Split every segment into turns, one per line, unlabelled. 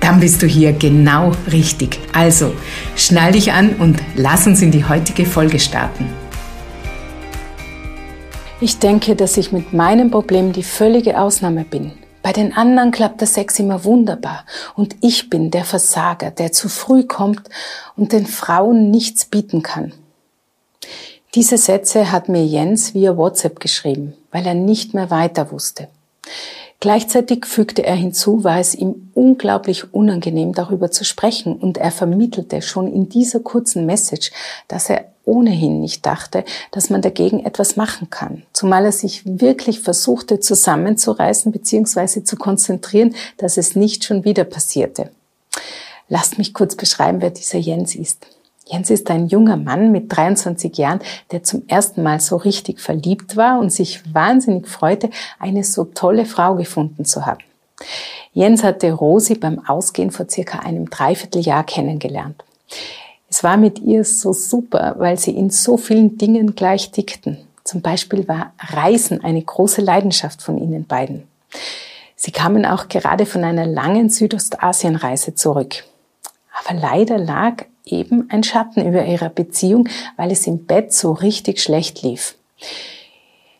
Dann bist du hier genau richtig. Also, schnall dich an und lass uns in die heutige Folge starten.
Ich denke, dass ich mit meinem Problem die völlige Ausnahme bin. Bei den anderen klappt der Sex immer wunderbar und ich bin der Versager, der zu früh kommt und den Frauen nichts bieten kann. Diese Sätze hat mir Jens via WhatsApp geschrieben, weil er nicht mehr weiter wusste. Gleichzeitig fügte er hinzu, war es ihm unglaublich unangenehm, darüber zu sprechen, und er vermittelte schon in dieser kurzen Message, dass er ohnehin nicht dachte, dass man dagegen etwas machen kann, zumal er sich wirklich versuchte zusammenzureißen bzw. zu konzentrieren, dass es nicht schon wieder passierte. Lasst mich kurz beschreiben, wer dieser Jens ist. Jens ist ein junger Mann mit 23 Jahren, der zum ersten Mal so richtig verliebt war und sich wahnsinnig freute, eine so tolle Frau gefunden zu haben. Jens hatte Rosi beim Ausgehen vor circa einem Dreivierteljahr kennengelernt. Es war mit ihr so super, weil sie in so vielen Dingen gleich dickten. Zum Beispiel war Reisen eine große Leidenschaft von ihnen beiden. Sie kamen auch gerade von einer langen Südostasienreise zurück. Aber leider lag eben ein Schatten über ihrer Beziehung, weil es im Bett so richtig schlecht lief.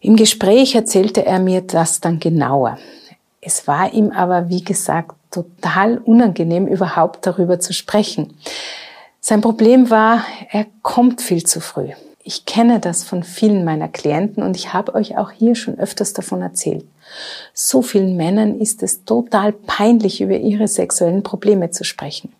Im Gespräch erzählte er mir das dann genauer. Es war ihm aber, wie gesagt, total unangenehm, überhaupt darüber zu sprechen. Sein Problem war, er kommt viel zu früh. Ich kenne das von vielen meiner Klienten und ich habe euch auch hier schon öfters davon erzählt. So vielen Männern ist es total peinlich, über ihre sexuellen Probleme zu sprechen.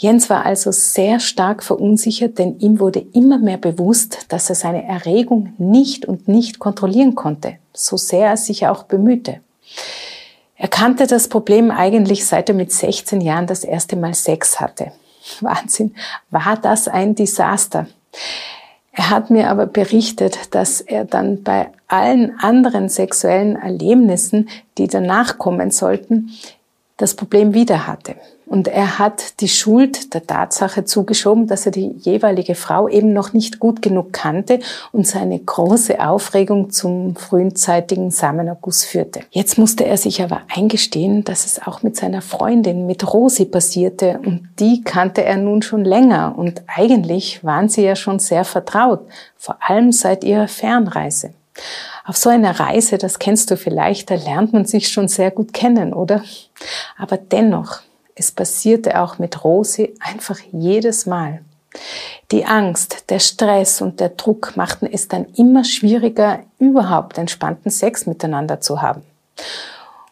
Jens war also sehr stark verunsichert, denn ihm wurde immer mehr bewusst, dass er seine Erregung nicht und nicht kontrollieren konnte, so sehr er sich auch bemühte. Er kannte das Problem eigentlich seit er mit 16 Jahren das erste Mal Sex hatte. Wahnsinn, war das ein Desaster. Er hat mir aber berichtet, dass er dann bei allen anderen sexuellen Erlebnissen, die danach kommen sollten, das Problem wieder hatte. Und er hat die Schuld der Tatsache zugeschoben, dass er die jeweilige Frau eben noch nicht gut genug kannte und seine große Aufregung zum frühzeitigen Samenerguss führte. Jetzt musste er sich aber eingestehen, dass es auch mit seiner Freundin, mit Rosi passierte und die kannte er nun schon länger und eigentlich waren sie ja schon sehr vertraut, vor allem seit ihrer Fernreise. Auf so einer Reise, das kennst du vielleicht, da lernt man sich schon sehr gut kennen, oder? Aber dennoch, es passierte auch mit Rosi einfach jedes Mal. Die Angst, der Stress und der Druck machten es dann immer schwieriger, überhaupt entspannten Sex miteinander zu haben.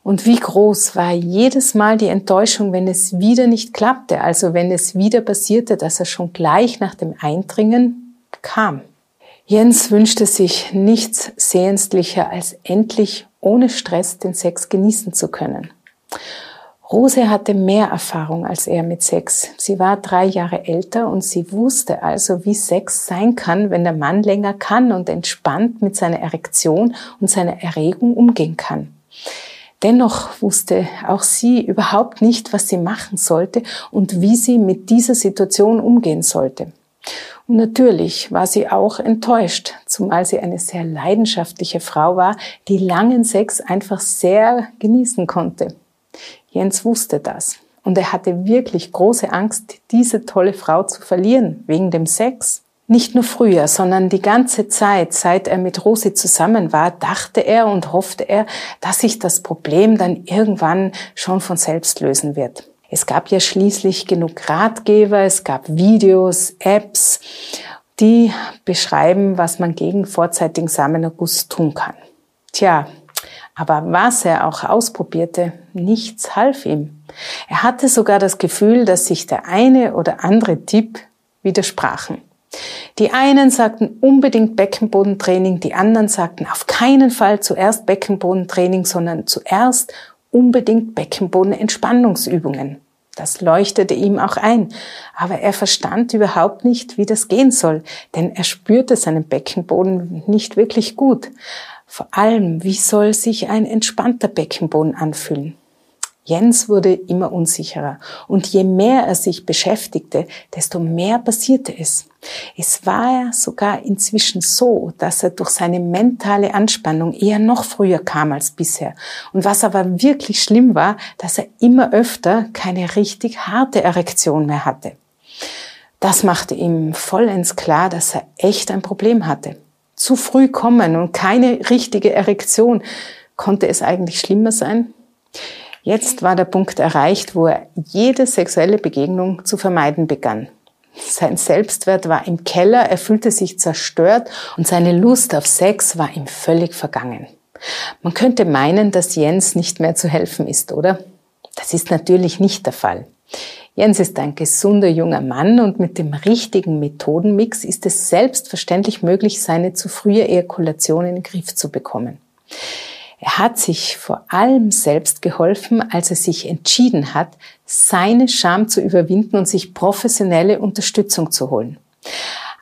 Und wie groß war jedes Mal die Enttäuschung, wenn es wieder nicht klappte, also wenn es wieder passierte, dass er schon gleich nach dem Eindringen kam. Jens wünschte sich nichts sehenslicher, als endlich ohne Stress den Sex genießen zu können. Rose hatte mehr Erfahrung als er mit Sex. Sie war drei Jahre älter und sie wusste also, wie Sex sein kann, wenn der Mann länger kann und entspannt mit seiner Erektion und seiner Erregung umgehen kann. Dennoch wusste auch sie überhaupt nicht, was sie machen sollte und wie sie mit dieser Situation umgehen sollte. Und natürlich war sie auch enttäuscht, zumal sie eine sehr leidenschaftliche Frau war, die langen Sex einfach sehr genießen konnte. Jens wusste das. Und er hatte wirklich große Angst, diese tolle Frau zu verlieren, wegen dem Sex. Nicht nur früher, sondern die ganze Zeit, seit er mit Rosi zusammen war, dachte er und hoffte er, dass sich das Problem dann irgendwann schon von selbst lösen wird. Es gab ja schließlich genug Ratgeber, es gab Videos, Apps, die beschreiben, was man gegen vorzeitigen Samenerguss tun kann. Tja, aber was er auch ausprobierte, nichts half ihm. Er hatte sogar das Gefühl, dass sich der eine oder andere Tipp widersprachen. Die einen sagten unbedingt Beckenbodentraining, die anderen sagten auf keinen Fall zuerst Beckenbodentraining, sondern zuerst unbedingt Beckenbodenentspannungsübungen. Das leuchtete ihm auch ein, aber er verstand überhaupt nicht, wie das gehen soll, denn er spürte seinen Beckenboden nicht wirklich gut. Vor allem, wie soll sich ein entspannter Beckenboden anfühlen? Jens wurde immer unsicherer und je mehr er sich beschäftigte, desto mehr passierte es. Es war sogar inzwischen so, dass er durch seine mentale Anspannung eher noch früher kam als bisher. Und was aber wirklich schlimm war, dass er immer öfter keine richtig harte Erektion mehr hatte. Das machte ihm vollends klar, dass er echt ein Problem hatte. Zu früh kommen und keine richtige Erektion. Konnte es eigentlich schlimmer sein? Jetzt war der Punkt erreicht, wo er jede sexuelle Begegnung zu vermeiden begann. Sein Selbstwert war im Keller, er fühlte sich zerstört und seine Lust auf Sex war ihm völlig vergangen. Man könnte meinen, dass Jens nicht mehr zu helfen ist, oder? Das ist natürlich nicht der Fall. Jens ist ein gesunder junger Mann und mit dem richtigen Methodenmix ist es selbstverständlich möglich, seine zu frühe Ejakulation in den Griff zu bekommen. Er hat sich vor allem selbst geholfen, als er sich entschieden hat, seine Scham zu überwinden und sich professionelle Unterstützung zu holen.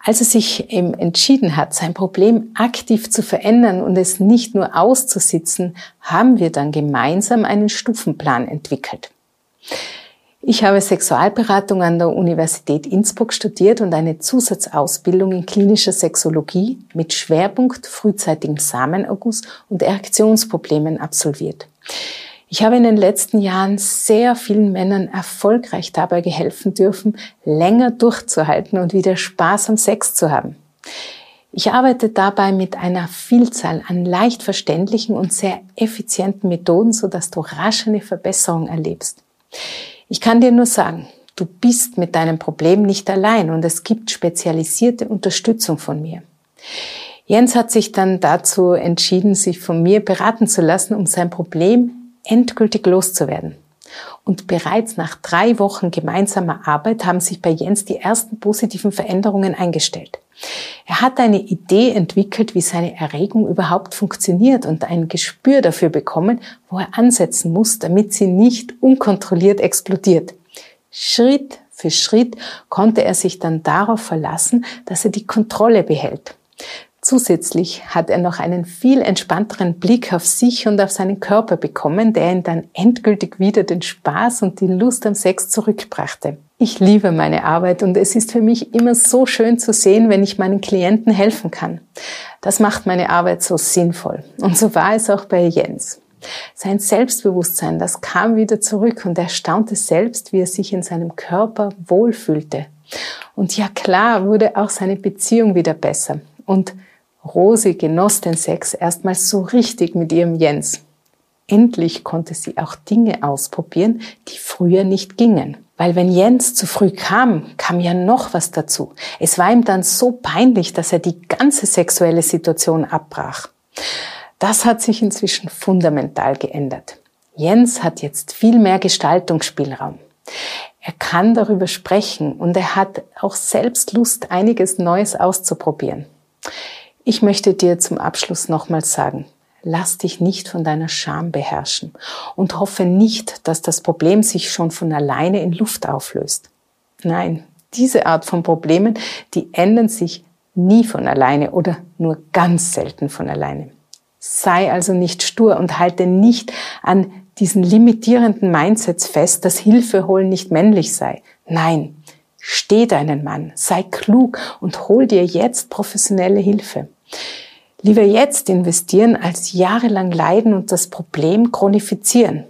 Als er sich eben entschieden hat, sein Problem aktiv zu verändern und es nicht nur auszusitzen, haben wir dann gemeinsam einen Stufenplan entwickelt. Ich habe Sexualberatung an der Universität Innsbruck studiert und eine Zusatzausbildung in klinischer Sexologie mit Schwerpunkt frühzeitigem Samenerguss und Erektionsproblemen absolviert. Ich habe in den letzten Jahren sehr vielen Männern erfolgreich dabei geholfen dürfen, länger durchzuhalten und wieder Spaß am Sex zu haben. Ich arbeite dabei mit einer Vielzahl an leicht verständlichen und sehr effizienten Methoden, sodass du rasch eine Verbesserung erlebst. Ich kann dir nur sagen, du bist mit deinem Problem nicht allein und es gibt spezialisierte Unterstützung von mir. Jens hat sich dann dazu entschieden, sich von mir beraten zu lassen, um sein Problem endgültig loszuwerden. Und bereits nach drei Wochen gemeinsamer Arbeit haben sich bei Jens die ersten positiven Veränderungen eingestellt. Er hat eine Idee entwickelt, wie seine Erregung überhaupt funktioniert und ein Gespür dafür bekommen, wo er ansetzen muss, damit sie nicht unkontrolliert explodiert. Schritt für Schritt konnte er sich dann darauf verlassen, dass er die Kontrolle behält. Zusätzlich hat er noch einen viel entspannteren Blick auf sich und auf seinen Körper bekommen, der ihn dann endgültig wieder den Spaß und die Lust am Sex zurückbrachte. Ich liebe meine Arbeit und es ist für mich immer so schön zu sehen, wenn ich meinen Klienten helfen kann. Das macht meine Arbeit so sinnvoll. Und so war es auch bei Jens. Sein Selbstbewusstsein, das kam wieder zurück und er staunte selbst, wie er sich in seinem Körper wohlfühlte. Und ja klar wurde auch seine Beziehung wieder besser. Und Rosi genoss den Sex erstmals so richtig mit ihrem Jens. Endlich konnte sie auch Dinge ausprobieren, die früher nicht gingen. Weil wenn Jens zu früh kam, kam ja noch was dazu. Es war ihm dann so peinlich, dass er die ganze sexuelle Situation abbrach. Das hat sich inzwischen fundamental geändert. Jens hat jetzt viel mehr Gestaltungsspielraum. Er kann darüber sprechen und er hat auch selbst Lust, einiges Neues auszuprobieren. Ich möchte dir zum Abschluss nochmals sagen, lass dich nicht von deiner Scham beherrschen und hoffe nicht, dass das Problem sich schon von alleine in Luft auflöst. Nein, diese Art von Problemen, die ändern sich nie von alleine oder nur ganz selten von alleine. Sei also nicht stur und halte nicht an diesen limitierenden Mindsets fest, dass Hilfe holen nicht männlich sei. Nein, steh deinen Mann, sei klug und hol dir jetzt professionelle Hilfe. Lieber jetzt investieren, als jahrelang leiden und das Problem chronifizieren.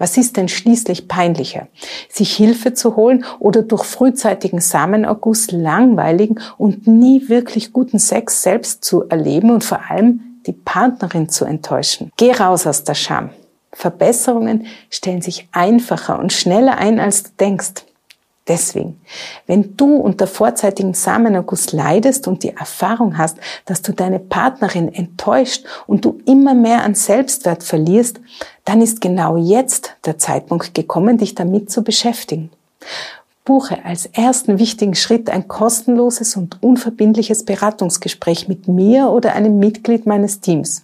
Was ist denn schließlich peinlicher? Sich Hilfe zu holen oder durch frühzeitigen Samenerguss langweiligen und nie wirklich guten Sex selbst zu erleben und vor allem die Partnerin zu enttäuschen? Geh raus aus der Scham. Verbesserungen stellen sich einfacher und schneller ein, als du denkst. Deswegen, wenn du unter vorzeitigen Samenerguss leidest und die Erfahrung hast, dass du deine Partnerin enttäuscht und du immer mehr an Selbstwert verlierst, dann ist genau jetzt der Zeitpunkt gekommen, dich damit zu beschäftigen. Buche als ersten wichtigen Schritt ein kostenloses und unverbindliches Beratungsgespräch mit mir oder einem Mitglied meines Teams.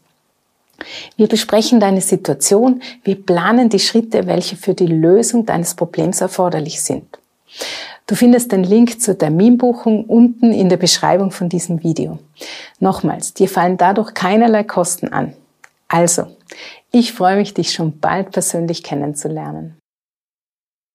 Wir besprechen deine Situation, wir planen die Schritte, welche für die Lösung deines Problems erforderlich sind. Du findest den Link zur Terminbuchung unten in der Beschreibung von diesem Video. Nochmals, dir fallen dadurch keinerlei Kosten an. Also, ich freue mich, dich schon bald persönlich kennenzulernen.